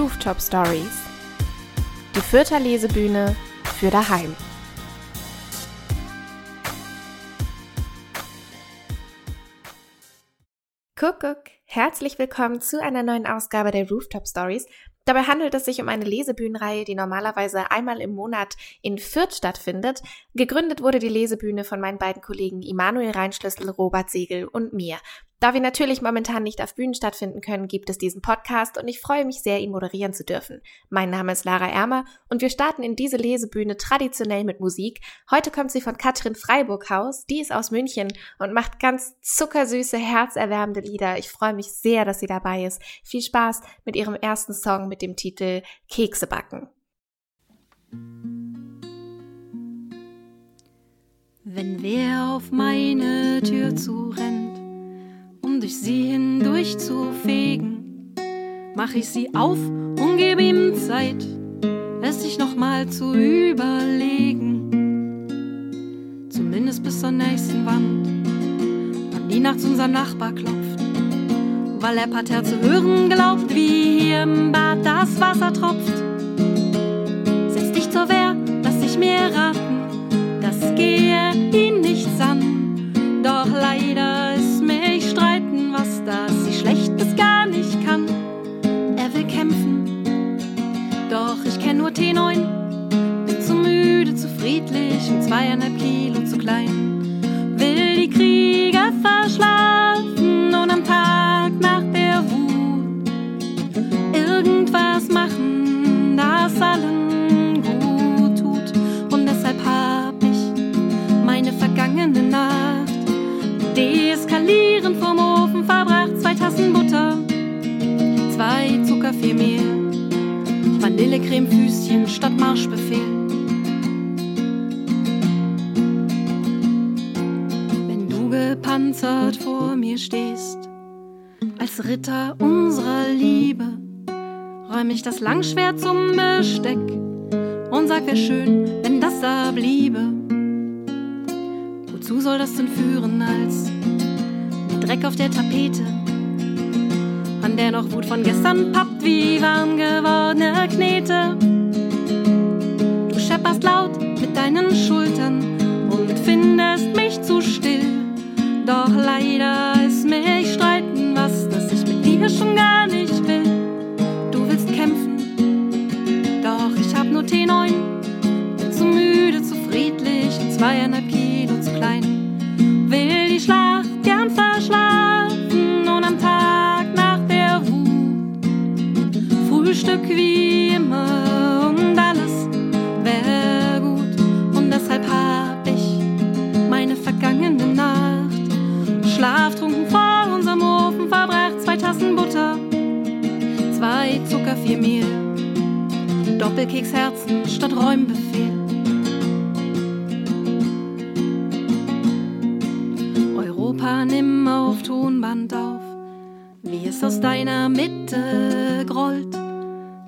Rooftop Stories. Die Fürther Lesebühne für daheim. Kuckuck, herzlich willkommen zu einer neuen Ausgabe der Rooftop Stories. Dabei handelt es sich um eine Lesebühnenreihe, die normalerweise einmal im Monat in Fürth stattfindet. Gegründet wurde die Lesebühne von meinen beiden Kollegen Immanuel Reinschlüssel, Robert Segel und mir. Da wir natürlich momentan nicht auf Bühnen stattfinden können, gibt es diesen Podcast und ich freue mich sehr, ihn moderieren zu dürfen. Mein Name ist Lara Ermer und wir starten in diese Lesebühne traditionell mit Musik. Heute kommt sie von Katrin Freiburghaus, die ist aus München und macht ganz zuckersüße, herzerwärmende Lieder. Ich freue mich sehr, dass sie dabei ist. Viel Spaß mit ihrem ersten Song mit dem Titel Kekse backen. Wenn wer auf meine Tür zurennt, durch sie hindurch zu fegen, mach ich sie auf und gebe ihm Zeit, es sich nochmal zu überlegen. Zumindest bis zur nächsten Wand, an die nachts unser Nachbar klopft, weil er Pater zu hören glaubt, wie hier im Bad das Wasser tropft. Setz dich zur Wehr, lass dich mir raten, das gehe ihn nichts an, doch leider doch ich kenn nur T9. Bin zu müde, zu friedlich und zweieinhalb Kilo zu klein. Will die Krieger verschlafen und am Tag nach der Wut irgendwas machen, das allen gut tut. Und deshalb hab ich meine vergangene Nacht deeskalieren vom Ofen verbracht. Zwei Tassen Butter, Vanillecremefüßchen statt Marschbefehl. Wenn du gepanzert vor mir stehst, als Ritter unserer Liebe, räum ich das Langschwert zum Besteck und sag, wär schön, wenn das da bliebe Wozu soll das denn führen als Dreck auf der Tapete, der noch Wut von gestern pappt wie warm gewordene Knete? Wie es aus deiner Mitte grollt,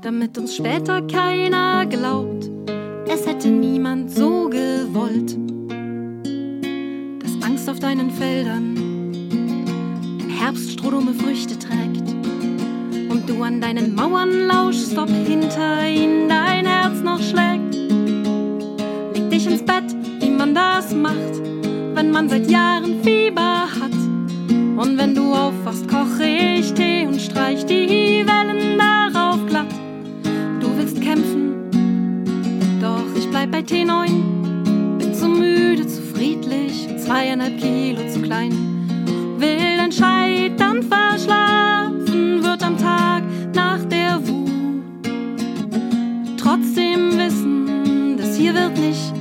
damit uns später keiner glaubt, es hätte niemand so gewollt. Dass Angst auf deinen Feldern im Herbst strohdumme Früchte trägt und du an deinen Mauern lauschst, ob hinter ihnen dein Herz noch schlägt. Leg dich ins Bett, wie man das macht, wenn man seit Jahren Fieber hat. Und wenn du aufwachst, koche ich Tee und streich die Wellen darauf glatt. Du willst kämpfen, doch ich bleib bei T9. Bin zu müde, zu friedlich, zweieinhalb Kilo zu klein. Will den Scheitern verschlafen, wird am Tag nach der Wut. Trotzdem wissen, das hier wird nicht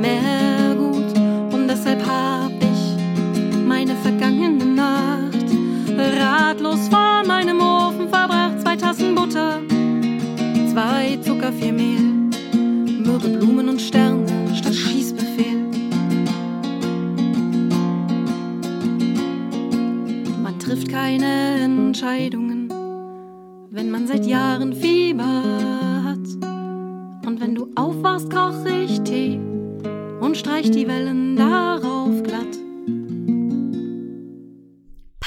mehr gut. Und deshalb hab ich meine vergangene zwei Zucker, vier Mehl, Myrrhe, Blumen und Sterne statt Schießbefehl. Man trifft keine Entscheidungen, wenn man seit Jahren Fieber hat. Und wenn du aufwachst, koch ich Tee und streich die Wellen darauf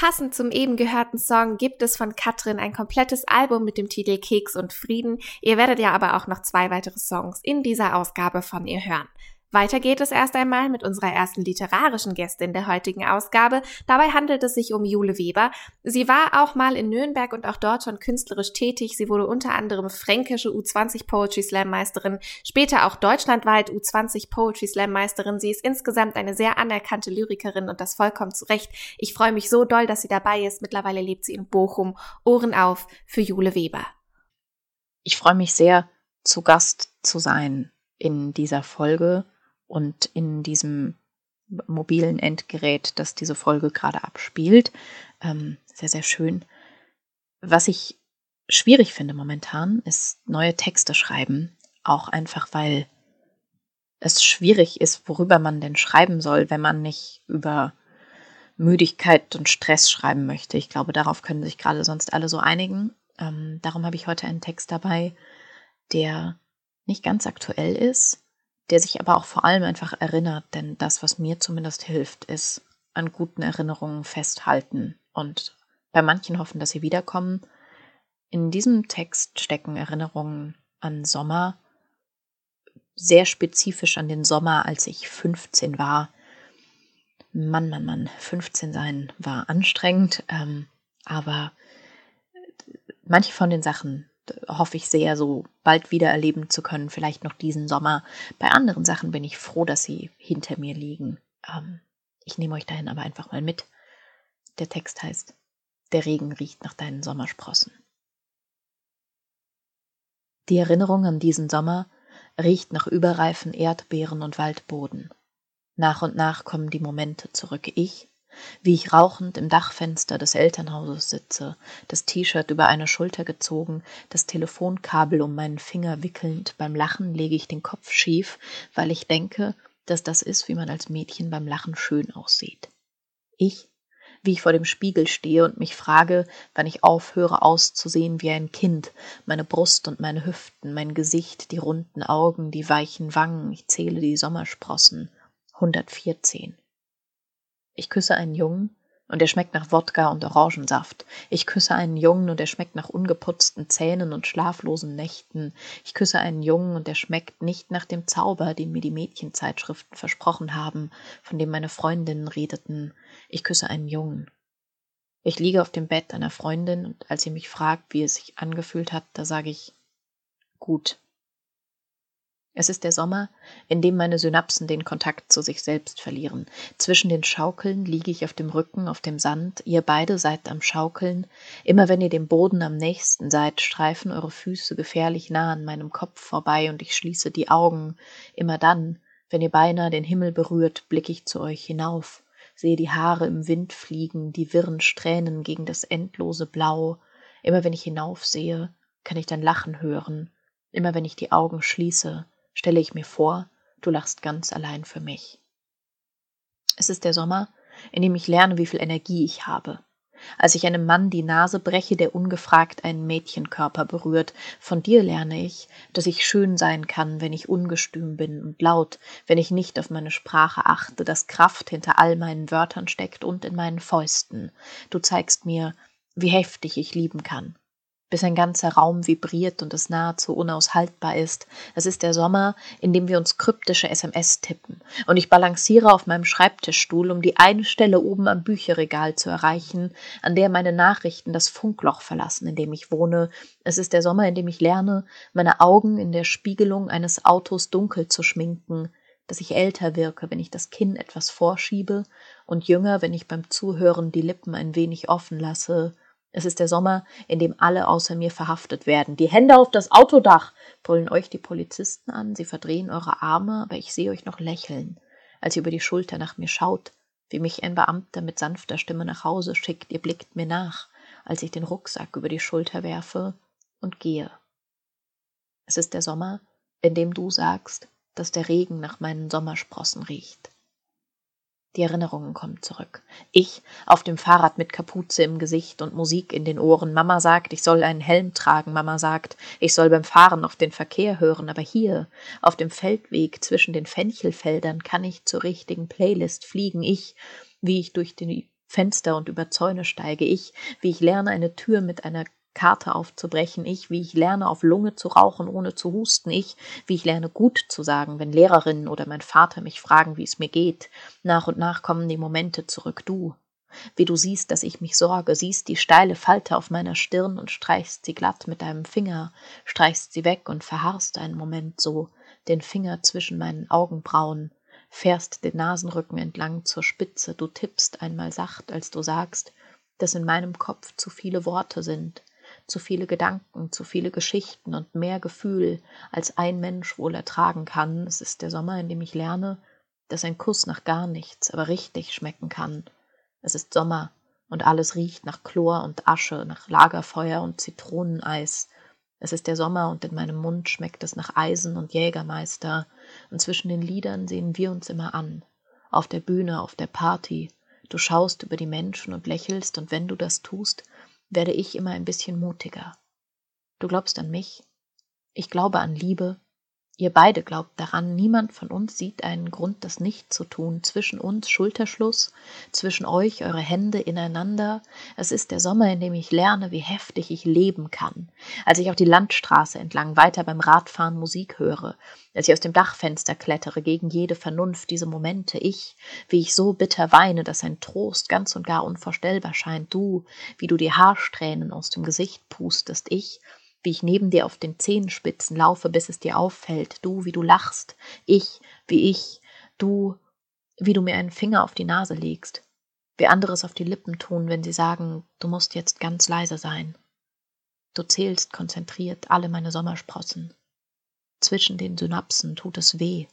passend zum eben gehörten Song gibt es von Katrin ein komplettes Album mit dem Titel Keks und Frieden. Ihr werdet ja aber auch noch zwei weitere Songs in dieser Ausgabe von ihr hören. Weiter geht es erst einmal mit unserer ersten literarischen Gästin der heutigen Ausgabe. Dabei handelt es sich um Jule Weber. Sie war auch mal in Nürnberg und auch dort schon künstlerisch tätig. Sie wurde unter anderem fränkische U20 Poetry Slam Meisterin, später auch deutschlandweit U20 Poetry Slam Meisterin. Sie ist insgesamt eine sehr anerkannte Lyrikerin und das vollkommen zu Recht. Ich freue mich so doll, dass sie dabei ist. Mittlerweile lebt sie in Bochum. Ohren auf für Jule Weber. Ich freue mich sehr, zu Gast zu sein in dieser Folge und in diesem mobilen Endgerät, das diese Folge gerade abspielt. Ähm, sehr, sehr schön. Was ich schwierig finde momentan, ist neue Texte schreiben. Auch einfach, weil es schwierig ist, worüber man denn schreiben soll, wenn man nicht über Müdigkeit und Stress schreiben möchte. Ich glaube, darauf können sich gerade sonst alle so einigen. Ähm, darum habe ich heute einen Text dabei, der nicht ganz aktuell ist, der sich aber auch vor allem einfach erinnert, denn das, was mir zumindest hilft, ist an guten Erinnerungen festhalten und bei manchen hoffen, dass sie wiederkommen. In diesem Text stecken Erinnerungen an Sommer, sehr spezifisch an den Sommer, als ich 15 war. Mann, Mann, Mann, 15 sein war anstrengend, ähm, aber manche von den Sachen hoffe ich sehr, so bald wieder erleben zu können, vielleicht noch diesen Sommer. Bei anderen Sachen bin ich froh, dass sie hinter mir liegen. Ähm, ich nehme euch dahin aber einfach mal mit. Der Text heißt, der Regen riecht nach deinen Sommersprossen. Die Erinnerung an diesen Sommer riecht nach überreifen Erdbeeren und Waldboden. Nach und nach kommen die Momente zurück. Ich, wie ich rauchend im Dachfenster des Elternhauses sitze, das T-Shirt über eine Schulter gezogen, das Telefonkabel um meinen Finger wickelnd, beim Lachen lege ich den Kopf schief, weil ich denke, dass das ist, wie man als Mädchen beim Lachen schön aussieht. Ich, wie ich vor dem Spiegel stehe und mich frage, wann ich aufhöre auszusehen wie ein Kind, meine Brust und meine Hüften, mein Gesicht, die runden Augen, die weichen Wangen, ich zähle die Sommersprossen. 114. Ich küsse einen Jungen und er schmeckt nach Wodka und Orangensaft. Ich küsse einen Jungen und er schmeckt nach ungeputzten Zähnen und schlaflosen Nächten. Ich küsse einen Jungen und er schmeckt nicht nach dem Zauber, den mir die Mädchenzeitschriften versprochen haben, von dem meine Freundinnen redeten. Ich küsse einen Jungen. Ich liege auf dem Bett einer Freundin und als sie mich fragt, wie es sich angefühlt hat, da sage ich gut. Es ist der Sommer, in dem meine Synapsen den Kontakt zu sich selbst verlieren. Zwischen den Schaukeln liege ich auf dem Rücken, auf dem Sand, ihr beide seid am Schaukeln. Immer wenn ihr dem Boden am nächsten seid, streifen eure Füße gefährlich nah an meinem Kopf vorbei und ich schließe die Augen. Immer dann, wenn ihr beinahe den Himmel berührt, blicke ich zu euch hinauf, sehe die Haare im Wind fliegen, die wirren Strähnen gegen das endlose Blau. Immer wenn ich hinaufsehe, kann ich dein Lachen hören. Immer wenn ich die Augen schließe, stelle ich mir vor, du lachst ganz allein für mich. Es ist der Sommer, in dem ich lerne, wie viel Energie ich habe. Als ich einem Mann die Nase breche, der ungefragt einen Mädchenkörper berührt, von dir lerne ich, dass ich schön sein kann, wenn ich ungestüm bin und laut, wenn ich nicht auf meine Sprache achte, dass Kraft hinter all meinen Wörtern steckt und in meinen Fäusten. Du zeigst mir, wie heftig ich lieben kann, bis ein ganzer Raum vibriert und es nahezu unaushaltbar ist. Es ist der Sommer, in dem wir uns kryptische SMS tippen. Und ich balanciere auf meinem Schreibtischstuhl, um die eine Stelle oben am Bücherregal zu erreichen, an der meine Nachrichten das Funkloch verlassen, in dem ich wohne. Es ist der Sommer, in dem ich lerne, meine Augen in der Spiegelung eines Autos dunkel zu schminken, dass ich älter wirke, wenn ich das Kinn etwas vorschiebe und jünger, wenn ich beim Zuhören die Lippen ein wenig offen lasse, es ist der Sommer, in dem alle außer mir verhaftet werden. Die Hände auf das Autodach, brüllen euch die Polizisten an, sie verdrehen eure Arme, aber ich sehe euch noch lächeln, als ihr über die Schulter nach mir schaut, wie mich ein Beamter mit sanfter Stimme nach Hause schickt, ihr blickt mir nach, als ich den Rucksack über die Schulter werfe und gehe. Es ist der Sommer, in dem du sagst, dass der Regen nach meinen Sommersprossen riecht. Die Erinnerungen kommen zurück. Ich auf dem Fahrrad mit Kapuze im Gesicht und Musik in den Ohren. Mama sagt, ich soll einen Helm tragen. Mama sagt, ich soll beim Fahren auf den Verkehr hören. Aber hier, auf dem Feldweg zwischen den Fenchelfeldern, kann ich zur richtigen Playlist fliegen. Ich, wie ich durch die Fenster und über Zäune steige, ich, wie ich lerne, eine Tür mit einer Karte aufzubrechen, ich, wie ich lerne, auf Lunge zu rauchen, ohne zu husten, ich, wie ich lerne, gut zu sagen, wenn Lehrerinnen oder mein Vater mich fragen, wie es mir geht. Nach und nach kommen die Momente zurück, du. Wie du siehst, dass ich mich sorge, siehst die steile Falte auf meiner Stirn und streichst sie glatt mit deinem Finger, streichst sie weg und verharrst einen Moment so, den Finger zwischen meinen Augenbrauen, fährst den Nasenrücken entlang zur Spitze, du tippst einmal sacht, als du sagst, dass in meinem Kopf zu viele Worte sind, zu viele Gedanken, zu viele Geschichten und mehr Gefühl, als ein Mensch wohl ertragen kann. Es ist der Sommer, in dem ich lerne, dass ein Kuss nach gar nichts, aber richtig schmecken kann. Es ist Sommer und alles riecht nach Chlor und Asche, nach Lagerfeuer und Zitroneneis. Es ist der Sommer und in meinem Mund schmeckt es nach Eisen und Jägermeister, und zwischen den Liedern sehen wir uns immer an. Auf der Bühne, auf der Party. Du schaust über die Menschen und lächelst, und wenn du das tust, werde ich immer ein bisschen mutiger. Du glaubst an mich, ich glaube an Liebe, ihr beide glaubt daran, niemand von uns sieht einen Grund, das nicht zu tun. Zwischen uns Schulterschluss, zwischen euch eure Hände ineinander. Es ist der Sommer, in dem ich lerne, wie heftig ich leben kann. Als ich auf die Landstraße entlang weiter beim Radfahren Musik höre, als ich aus dem Dachfenster klettere gegen jede Vernunft, diese Momente, ich, wie ich so bitter weine, dass ein Trost ganz und gar unvorstellbar scheint, du, wie du die Haarsträhnen aus dem Gesicht pustest, ich, wie ich neben dir auf den Zehenspitzen laufe, bis es dir auffällt, du, wie du lachst, ich, wie ich, du, wie du mir einen Finger auf die Nase legst, wie andere es auf die Lippen tun, wenn sie sagen, du musst jetzt ganz leise sein. Du zählst konzentriert alle meine Sommersprossen. Zwischen den Synapsen tut es weh.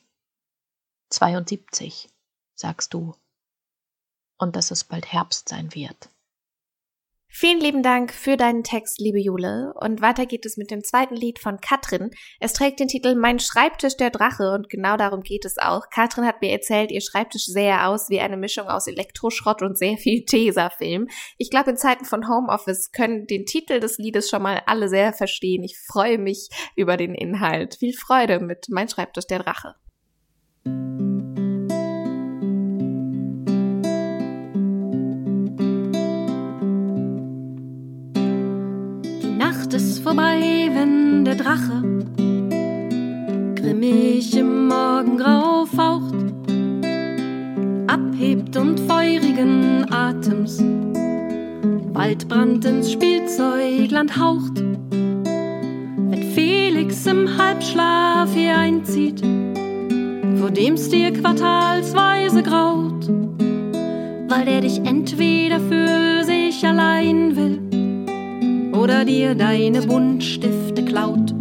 72, sagst du. Und dass es bald Herbst sein wird. Vielen lieben Dank für deinen Text, liebe Jule. Und weiter geht es mit dem zweiten Lied von Katrin. Es trägt den Titel Mein Schreibtisch der Drache und genau darum geht es auch. Katrin hat mir erzählt, ihr Schreibtisch sähe aus wie eine Mischung aus Elektroschrott und sehr viel Tesafilm. Ich glaube, in Zeiten von Homeoffice können den Titel des Liedes schon mal alle sehr verstehen. Ich freue mich über den Inhalt. Viel Freude mit Mein Schreibtisch der Drache. Nacht ist vorbei, wenn der Drache grimmig im Morgengrau faucht, abhebt und feurigen Atems Waldbrand ins Spielzeugland haucht. Wenn Felix im Halbschlaf hier einzieht, vor dem's dir quartalsweise graut, weil der dich entweder für sich allein will oder dir deine Buntstifte klaut.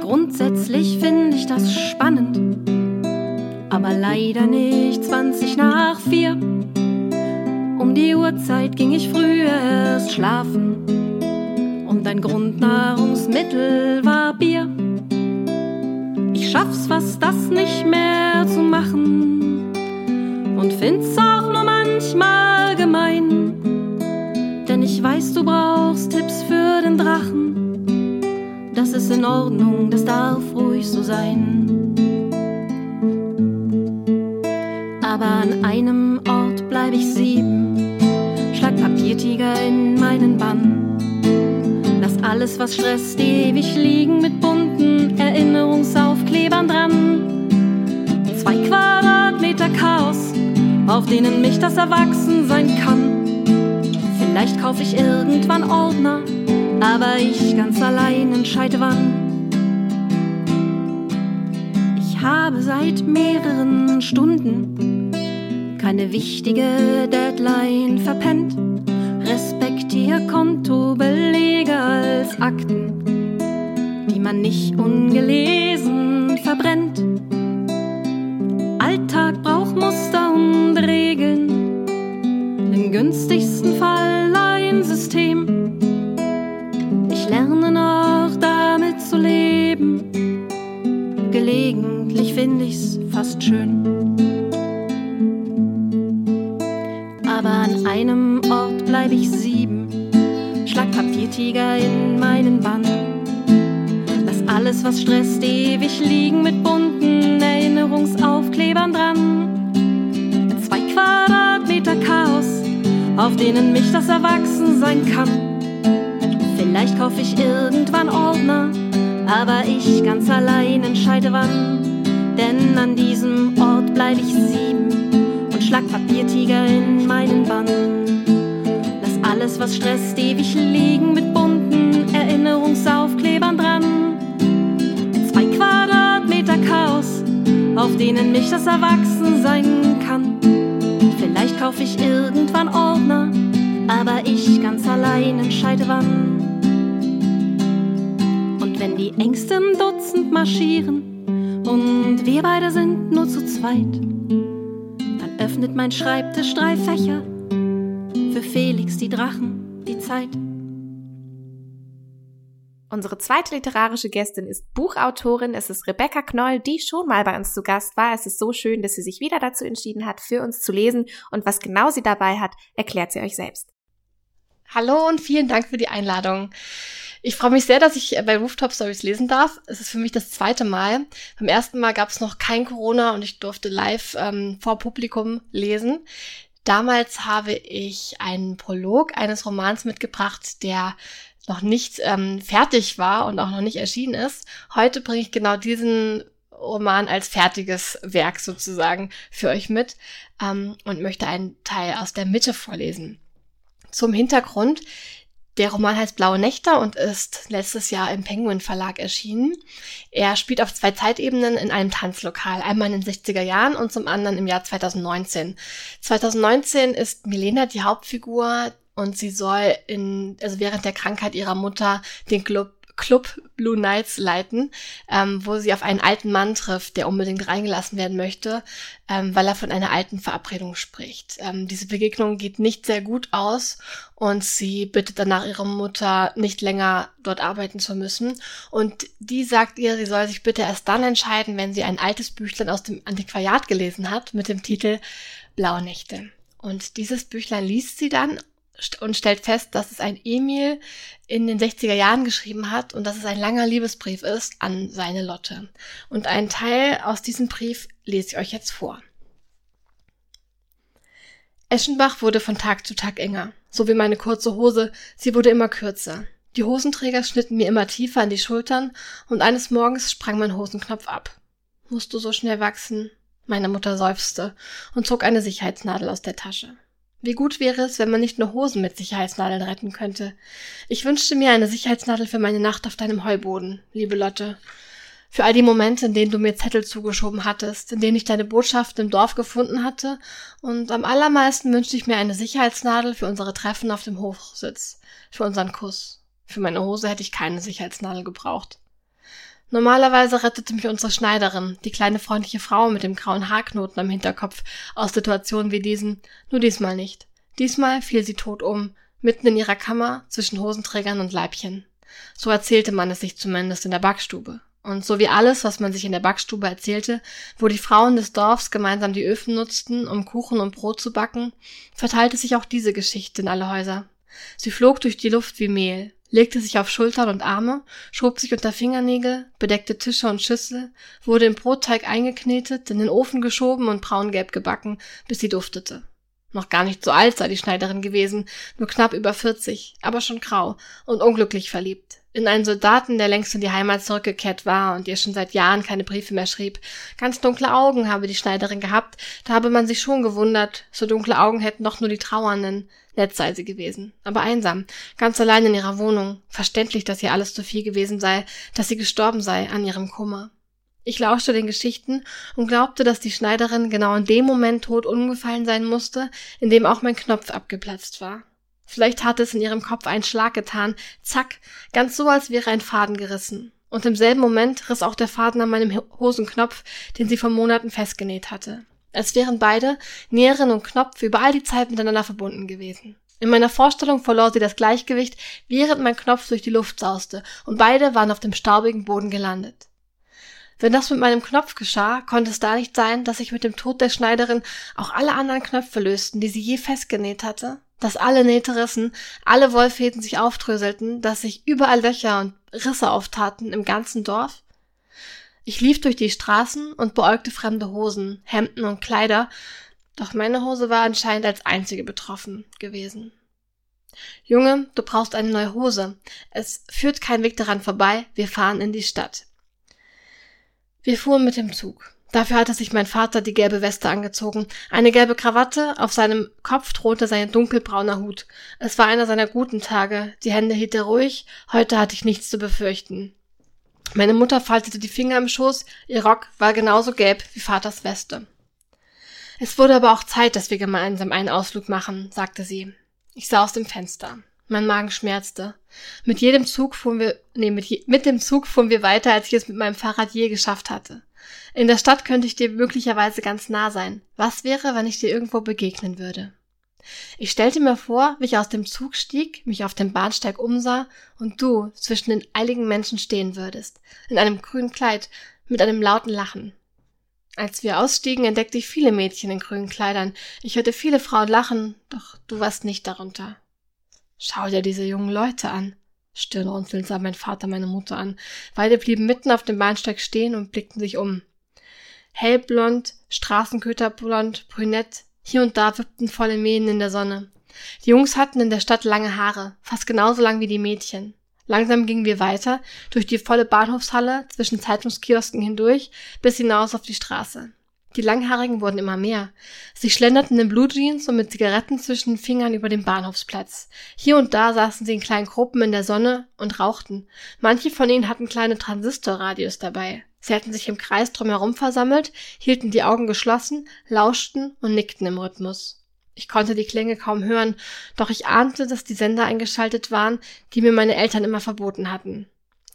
Grundsätzlich finde ich das spannend, aber leider nicht 20 nach 4. Um die Uhrzeit ging ich früher erst schlafen und dein Grundnahrungsmittel war Bier. Ich schaff's fast, das nicht mehr zu machen und find's auch nur in Ordnung, das darf ruhig so sein. Aber an einem Ort bleib ich sieben. Schlag Papiertiger in meinen Bann. Lass alles, was stresst, ewig liegen mit bunten Erinnerungsaufklebern dran. Zwei Quadratmeter Chaos, auf denen mich das Erwachsensein kann. Vielleicht kaufe ich irgendwann Ordner, aber ich ganz allein entscheide wann. Ich habe seit mehreren Stunden keine wichtige Deadline verpennt. Respektier Kontobelege als Akten, die man nicht ungelesen verbrennt. Alltag braucht Muster und Regeln. Im günstigsten Fall System. Leben. Gelegentlich finde ich's fast schön. Aber an einem Ort bleibe ich sieben. Schlag Papiertiger in meinen Bann. Lass alles, was stresst, ewig liegen mit bunten Erinnerungsaufklebern dran. Zwei Quadratmeter Chaos, auf denen mich das Erwachsen sein kann. Vielleicht kaufe ich irgendwann Ordner aber ich ganz allein entscheide wann. Denn an diesem Ort bleibe ich sieben und schlag Papiertiger in meinen Bann. Lass alles, was stresst, ewig liegen mit bunten Erinnerungsaufklebern dran. Zwei Quadratmeter Chaos, auf denen mich das Erwachsensein kann. Vielleicht kaufe ich irgendwann Ordner, aber ich ganz allein entscheide wann. Wenn die Ängste im Dutzend marschieren und wir beide sind nur zu zweit, dann öffnet mein Schreibtisch drei Fächer für Felix, die Drachen, die Zeit. Unsere zweite literarische Gästin ist Buchautorin. Es ist Rebecca Knoll, die schon mal bei uns zu Gast war. Es ist so schön, dass sie sich wieder dazu entschieden hat, für uns zu lesen. Und was genau sie dabei hat, erklärt sie euch selbst. Hallo und vielen Dank für die Einladung. Ich freue mich sehr, dass ich bei Rooftop Stories lesen darf. Es ist für mich das zweite Mal. Beim ersten Mal gab es noch kein Corona und ich durfte live ähm, vor Publikum lesen. Damals habe ich einen Prolog eines Romans mitgebracht, der noch nicht ähm, fertig war und auch noch nicht erschienen ist. Heute bringe ich genau diesen Roman als fertiges Werk sozusagen für euch mit ähm, und möchte einen Teil aus der Mitte vorlesen. Zum Hintergrund. Der Roman heißt Blaue Nächte und ist letztes Jahr im Penguin Verlag erschienen. Er spielt auf zwei Zeitebenen in einem Tanzlokal, einmal in den 60er Jahren und zum anderen im Jahr 2019. 2019 ist Milena die Hauptfigur, und sie soll in, also während der Krankheit ihrer Mutter den Club Club Blue Knights leiten, ähm, wo sie auf einen alten Mann trifft, der unbedingt reingelassen werden möchte, ähm, weil er von einer alten Verabredung spricht. Ähm, diese Begegnung geht nicht sehr gut aus und sie bittet danach ihre Mutter, nicht länger dort arbeiten zu müssen. Und die sagt ihr, sie soll sich bitte erst dann entscheiden, wenn sie ein altes Büchlein aus dem Antiquariat gelesen hat mit dem Titel Blaue Nächte. Und dieses Büchlein liest sie dann und stellt fest, dass es ein Emil in den 60er Jahren geschrieben hat und dass es ein langer Liebesbrief ist an seine Lotte. Und einen Teil aus diesem Brief lese ich euch jetzt vor. Eschenbach wurde von Tag zu Tag enger, so wie meine kurze Hose, sie wurde immer kürzer. Die Hosenträger schnitten mir immer tiefer an die Schultern und eines Morgens sprang mein Hosenknopf ab. Musst du so schnell wachsen? Meine Mutter seufzte und zog eine Sicherheitsnadel aus der Tasche. Wie gut wäre es, wenn man nicht nur Hosen mit Sicherheitsnadeln retten könnte. Ich wünschte mir eine Sicherheitsnadel für meine Nacht auf deinem Heuboden, liebe Lotte. Für all die Momente, in denen du mir Zettel zugeschoben hattest, in denen ich deine Botschaften im Dorf gefunden hatte, und am allermeisten wünschte ich mir eine Sicherheitsnadel für unsere Treffen auf dem Hochsitz, für unseren Kuss. Für meine Hose hätte ich keine Sicherheitsnadel gebraucht. Normalerweise rettete mich unsere Schneiderin, die kleine freundliche Frau mit dem grauen Haarknoten am Hinterkopf, aus Situationen wie diesen, nur diesmal nicht. Diesmal fiel sie tot um, mitten in ihrer Kammer, zwischen Hosenträgern und Leibchen. So erzählte man es sich zumindest in der Backstube. Und so wie alles, was man sich in der Backstube erzählte, wo die Frauen des Dorfs gemeinsam die Öfen nutzten, um Kuchen und Brot zu backen, verteilte sich auch diese Geschichte in alle Häuser. Sie flog durch die Luft wie Mehl, legte sich auf Schultern und Arme, schob sich unter Fingernägel, bedeckte Tische und Schüssel, wurde im Brotteig eingeknetet, in den Ofen geschoben und braungelb gebacken, bis sie duftete. Noch gar nicht so alt sei die Schneiderin gewesen, nur knapp über 40, aber schon grau und unglücklich verliebt. In einen Soldaten, der längst in die Heimat zurückgekehrt war und ihr schon seit Jahren keine Briefe mehr schrieb. Ganz dunkle Augen habe die Schneiderin gehabt, da habe man sich schon gewundert, so dunkle Augen hätten doch nur die Trauernden. Nett sei sie gewesen, aber einsam, ganz allein in ihrer Wohnung. Verständlich, dass ihr alles zu viel gewesen sei, dass sie gestorben sei an ihrem Kummer. Ich lauschte den Geschichten und glaubte, dass die Schneiderin genau in dem Moment tot umgefallen sein musste, in dem auch mein Knopf abgeplatzt war. Vielleicht hatte es in ihrem Kopf einen Schlag getan, zack, ganz so, als wäre ein Faden gerissen. Und im selben Moment riss auch der Faden an meinem Hosenknopf, den sie vor Monaten festgenäht hatte als wären beide, Näherin und Knopf, über all die Zeit miteinander verbunden gewesen. In meiner Vorstellung verlor sie das Gleichgewicht, während mein Knopf durch die Luft sauste, und beide waren auf dem staubigen Boden gelandet. Wenn das mit meinem Knopf geschah, konnte es da nicht sein, dass sich mit dem Tod der Schneiderin auch alle anderen Knöpfe lösten, die sie je festgenäht hatte? Dass alle Nähte rissen, alle Wollfäden sich aufdröselten, dass sich überall Löcher und Risse auftaten im ganzen Dorf? Ich lief durch die Straßen und beäugte fremde Hosen, Hemden und Kleider, Doch meine Hose war anscheinend als einzige betroffen gewesen. Junge, du brauchst eine neue Hose. Es führt kein Weg daran vorbei. Wir fahren in die Stadt. Wir fuhren mit dem Zug. Dafür hatte sich mein Vater die gelbe Weste angezogen, eine gelbe Krawatte, auf seinem Kopf thronte sein dunkelbrauner Hut. Es war einer seiner guten Tage, die Hände hielt er ruhig, heute hatte ich nichts zu befürchten. Meine Mutter faltete die Finger im Schoß, ihr Rock war genauso gelb wie Vaters Weste. Es wurde aber auch Zeit, dass wir gemeinsam einen Ausflug machen, sagte sie. Ich sah aus dem Fenster. Mein Magen schmerzte. Mit jedem Zug fuhren wir, nee, mit, je, mit dem Zug fuhren wir weiter, als ich es mit meinem Fahrrad je geschafft hatte. In der Stadt könnte ich dir möglicherweise ganz nah sein. Was wäre, wenn ich dir irgendwo begegnen würde? Ich stellte mir vor, wie ich aus dem Zug stieg, mich auf dem Bahnsteig umsah und du zwischen den eiligen Menschen stehen würdest, in einem grünen Kleid, mit einem lauten Lachen. Als wir ausstiegen, entdeckte ich viele Mädchen in grünen Kleidern. Ich hörte viele Frauen lachen, doch du warst nicht darunter. Schau dir diese jungen Leute an. Stirnrunzelnd sah mein Vater meine Mutter an. Beide blieben mitten auf dem Bahnsteig stehen und blickten sich um. Hellblond, Straßenköterblond, brünett, hier und da wippten volle Mähen in der Sonne. Die Jungs hatten in der Stadt lange Haare, fast genauso lang wie die Mädchen. Langsam gingen wir weiter, durch die volle Bahnhofshalle, zwischen Zeitungskiosken hindurch, bis hinaus auf die Straße. Die Langhaarigen wurden immer mehr. Sie schlenderten in Blutjeans und mit Zigaretten zwischen den Fingern über den Bahnhofsplatz. Hier und da saßen sie in kleinen Gruppen in der Sonne und rauchten. Manche von ihnen hatten kleine Transistorradios dabei. Sie hatten sich im Kreis drumherum versammelt, hielten die Augen geschlossen, lauschten und nickten im Rhythmus. Ich konnte die Klänge kaum hören, doch ich ahnte, dass die Sender eingeschaltet waren, die mir meine Eltern immer verboten hatten.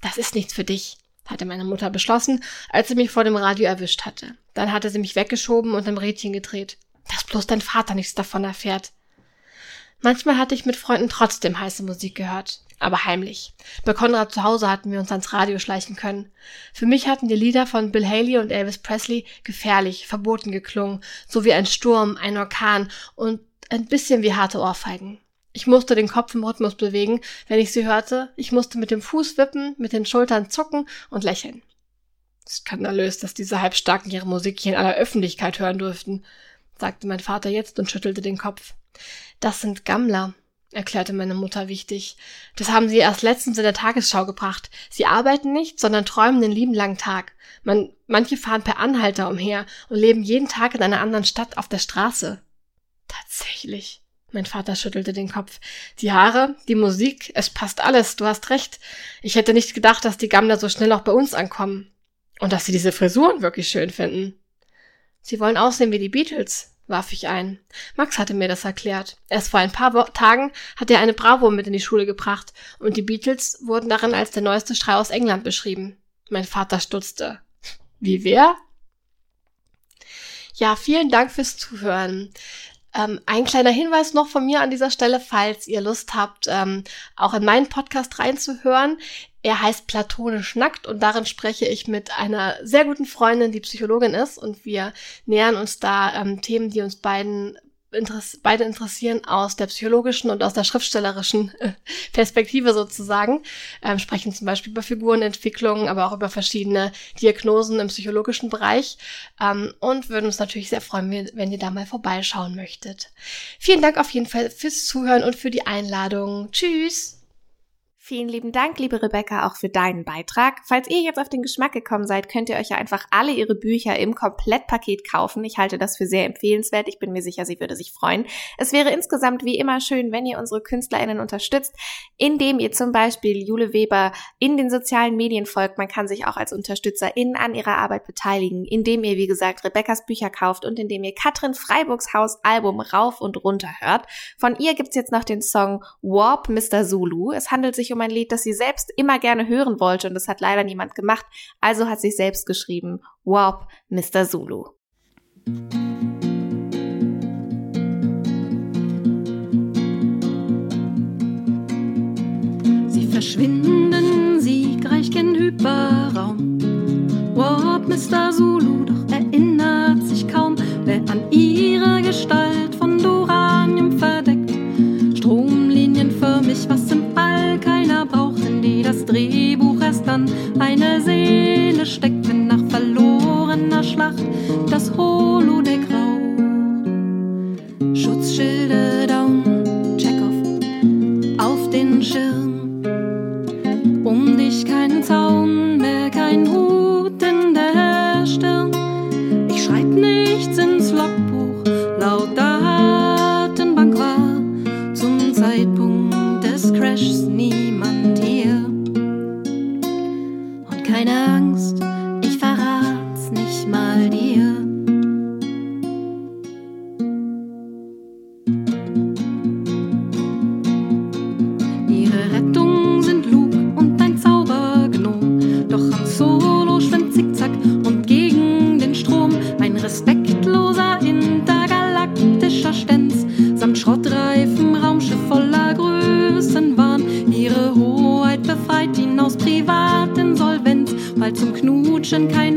Das ist nichts für dich, hatte meine Mutter beschlossen, als sie mich vor dem Radio erwischt hatte. Dann hatte sie mich weggeschoben und im Rädchen gedreht. Dass bloß dein Vater nichts davon erfährt. Manchmal hatte ich mit Freunden trotzdem heiße Musik gehört, aber heimlich. Bei Konrad zu Hause hatten wir uns ans Radio schleichen können. Für mich hatten die Lieder von Bill Haley und Elvis Presley gefährlich, verboten geklungen, so wie ein Sturm, ein Orkan und ein bisschen wie harte Ohrfeigen. Ich musste den Kopf im Rhythmus bewegen, wenn ich sie hörte. Ich musste mit dem Fuß wippen, mit den Schultern zucken und lächeln. Skandalös, dass diese Halbstarken ihre Musik hier in aller Öffentlichkeit hören durften, sagte mein Vater jetzt und schüttelte den Kopf. Das sind Gammler, erklärte meine Mutter wichtig. Das haben sie erst letztens in der Tagesschau gebracht. Sie arbeiten nicht, sondern träumen den lieben langen Tag. Man, manche fahren per Anhalter umher und leben jeden Tag in einer anderen Stadt auf der Straße. Tatsächlich. Mein Vater schüttelte den Kopf. Die Haare, die Musik, es passt alles, du hast recht. Ich hätte nicht gedacht, dass die Gammler so schnell auch bei uns ankommen. Und dass sie diese Frisuren wirklich schön finden. Sie wollen aussehen wie die Beatles, warf ich ein. Max hatte mir das erklärt. Erst vor ein paar Wo Tagen hat er eine Bravo mit in die Schule gebracht und die Beatles wurden darin als der neueste Schrei aus England beschrieben. Mein Vater stutzte. Wie wer? Ja, vielen Dank fürs Zuhören. Ähm, ein kleiner Hinweis noch von mir an dieser Stelle, falls ihr Lust habt, ähm, auch in meinen Podcast reinzuhören. Er heißt Platonisch Nackt und darin spreche ich mit einer sehr guten Freundin, die Psychologin ist und wir nähern uns da ähm, Themen, die uns beiden interess beide interessieren aus der psychologischen und aus der schriftstellerischen äh, Perspektive sozusagen. Ähm, sprechen zum Beispiel über Figurenentwicklung, aber auch über verschiedene Diagnosen im psychologischen Bereich ähm, und würden uns natürlich sehr freuen, wenn ihr da mal vorbeischauen möchtet. Vielen Dank auf jeden Fall fürs Zuhören und für die Einladung. Tschüss! Vielen lieben Dank, liebe Rebecca, auch für deinen Beitrag. Falls ihr jetzt auf den Geschmack gekommen seid, könnt ihr euch ja einfach alle ihre Bücher im Komplettpaket kaufen. Ich halte das für sehr empfehlenswert. Ich bin mir sicher, sie würde sich freuen. Es wäre insgesamt wie immer schön, wenn ihr unsere KünstlerInnen unterstützt, indem ihr zum Beispiel Jule Weber in den sozialen Medien folgt. Man kann sich auch als UnterstützerInnen an ihrer Arbeit beteiligen, indem ihr, wie gesagt, Rebeccas Bücher kauft und indem ihr Katrin Freiburgs Haus Album rauf und runter hört. Von ihr gibt's jetzt noch den Song Warp Mr. Zulu. Es handelt sich um ein Lied, das sie selbst immer gerne hören wollte und das hat leider niemand gemacht. Also hat sie selbst geschrieben, Warp Mr. Zulu. Sie verschwinden siegreich gen Hyperraum. Warp Mr. Zulu, doch erinnert sich kaum, wer an ihre Gestalt Knutschen kein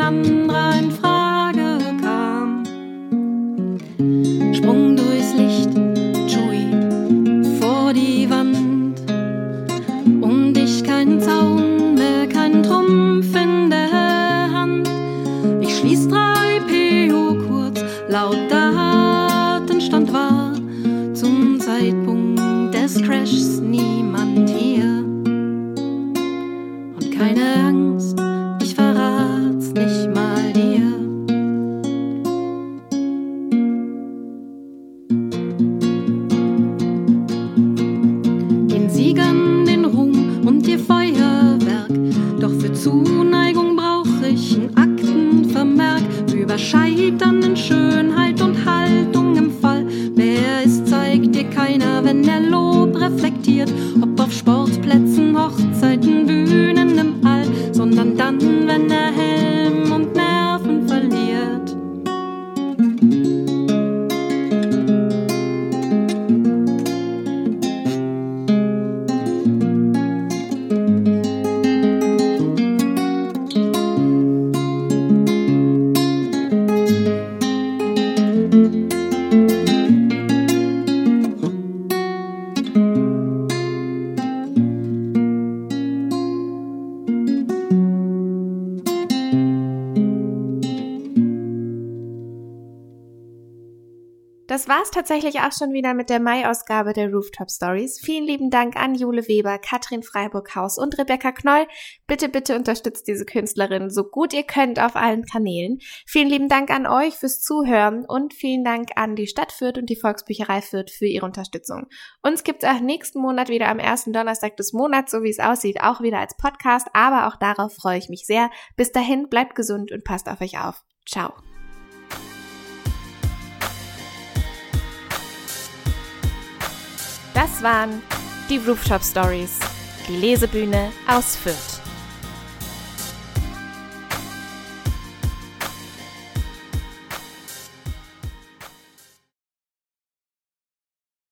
Das war's tatsächlich auch schon wieder mit der Mai-Ausgabe der Rooftop Stories. Vielen lieben Dank an Jule Weber, Katrin Freiburghaus und Rebecca Knoll. Bitte, bitte unterstützt diese Künstlerin so gut ihr könnt auf allen Kanälen. Vielen lieben Dank an euch fürs Zuhören und vielen Dank an die Stadt Fürth und die Volksbücherei Fürth für ihre Unterstützung. Uns gibt's auch nächsten Monat wieder am ersten Donnerstag des Monats, so wie es aussieht, auch wieder als Podcast, aber auch darauf freue ich mich sehr. Bis dahin, bleibt gesund und passt auf euch auf. Ciao. Das waren die Rooftop Stories, die Lesebühne aus Fürth.